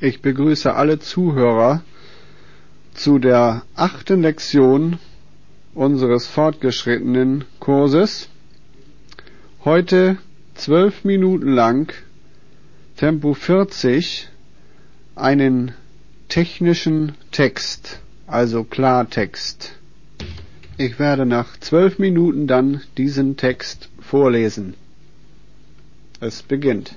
Ich begrüße alle Zuhörer zu der achten Lektion unseres fortgeschrittenen Kurses. Heute zwölf Minuten lang, Tempo 40, einen technischen Text, also Klartext. Ich werde nach zwölf Minuten dann diesen Text vorlesen. Es beginnt.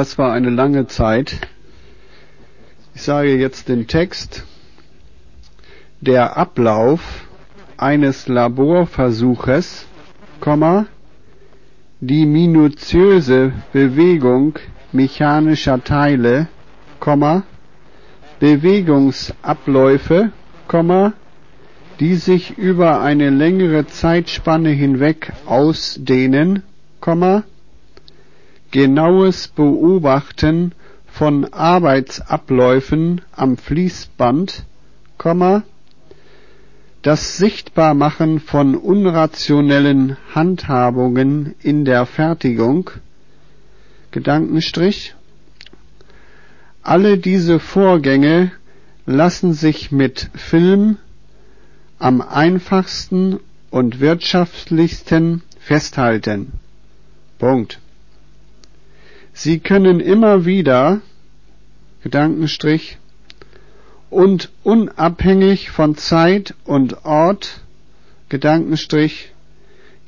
Das war eine lange Zeit. Ich sage jetzt den Text. Der Ablauf eines Laborversuches, die minutiöse Bewegung mechanischer Teile, Bewegungsabläufe, die sich über eine längere Zeitspanne hinweg ausdehnen, genaues Beobachten von Arbeitsabläufen am Fließband, das Sichtbarmachen von unrationellen Handhabungen in der Fertigung, Gedankenstrich. Alle diese Vorgänge lassen sich mit Film am einfachsten und wirtschaftlichsten festhalten. Sie können immer wieder Gedankenstrich und unabhängig von Zeit und Ort Gedankenstrich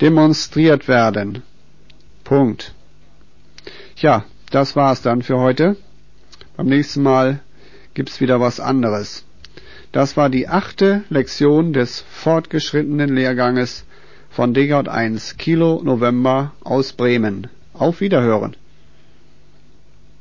demonstriert werden. Punkt. Ja, das war's dann für heute. Beim nächsten Mal gibt's wieder was anderes. Das war die achte Lektion des fortgeschrittenen Lehrganges von DJ1 Kilo November aus Bremen. Auf Wiederhören.